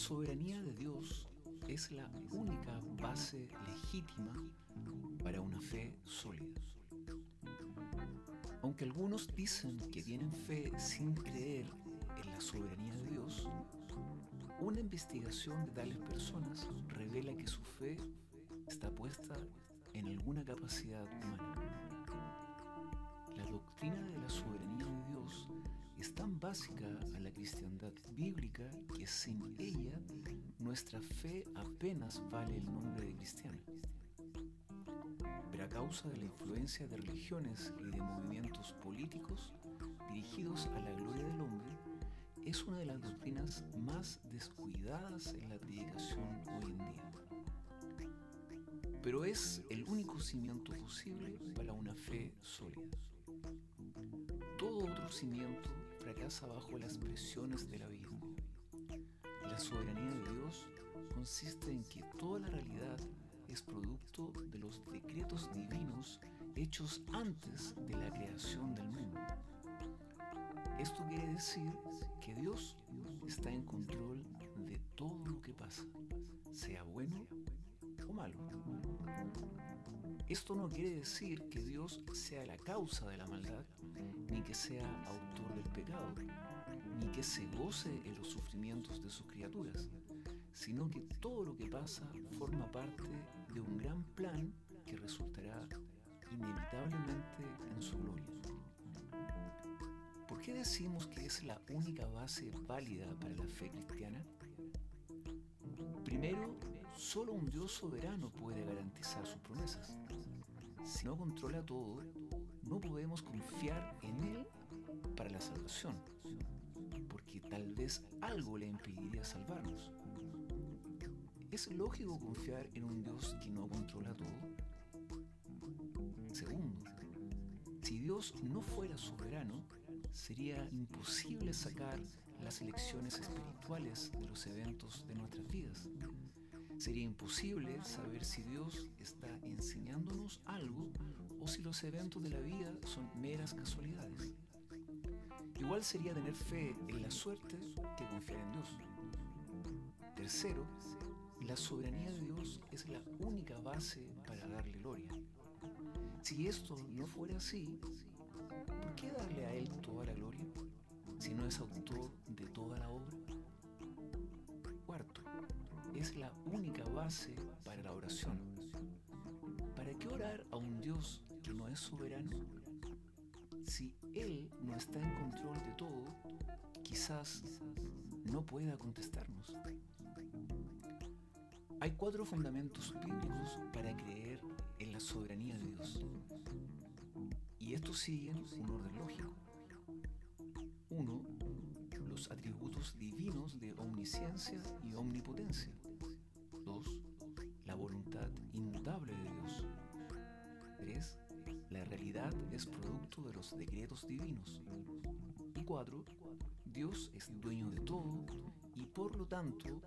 soberanía de Dios es la única base legítima para una fe sólida. Aunque algunos dicen que tienen fe sin creer en la soberanía de Dios, una investigación de tales personas revela que su fe está puesta en alguna capacidad humana. Básica a la cristiandad bíblica que sin ella nuestra fe apenas vale el nombre de cristiana. Pero a causa de la influencia de religiones y de movimientos políticos dirigidos a la gloria del hombre, es una de las doctrinas más descuidadas en la predicación hoy en día. Pero es el único cimiento posible para una fe sólida. Todo otro cimiento fracasa bajo las presiones de la vida. La soberanía de Dios consiste en que toda la realidad es producto de los decretos divinos hechos antes de la creación del mundo. Esto quiere decir que Dios está en control de todo lo que pasa, sea bueno malo. Esto no quiere decir que Dios sea la causa de la maldad, ni que sea autor del pecado, ni que se goce en los sufrimientos de sus criaturas, sino que todo lo que pasa forma parte de un gran plan que resultará inevitablemente en su gloria. ¿Por qué decimos que es la única base válida para la fe cristiana? Primero, solo un Dios soberano puede garantizar sus promesas. Si no controla todo, no podemos confiar en Él para la salvación, porque tal vez algo le impediría salvarnos. ¿Es lógico confiar en un Dios que no controla todo? Segundo, si Dios no fuera soberano, sería imposible sacar las lecciones espirituales de los eventos de nuestras vidas. Sería imposible saber si Dios está enseñándonos algo o si los eventos de la vida son meras casualidades. Igual sería tener fe en la suerte que confiar en Dios. Tercero, la soberanía de Dios es la única base para darle gloria. Si esto no fuera así, ¿por qué darle a Él toda la gloria si no es autor de toda la obra? Es la única base para la oración. ¿Para qué orar a un Dios que no es soberano? Si Él no está en control de todo, quizás no pueda contestarnos. Hay cuatro fundamentos bíblicos para creer en la soberanía de Dios. Y estos siguen un orden lógico. Uno, los atributos divinos de omnisciencia y omnipotencia. Voluntad inmutable de Dios. Tres, la realidad es producto de los decretos divinos. Y cuatro, Dios es dueño de todo y por lo tanto.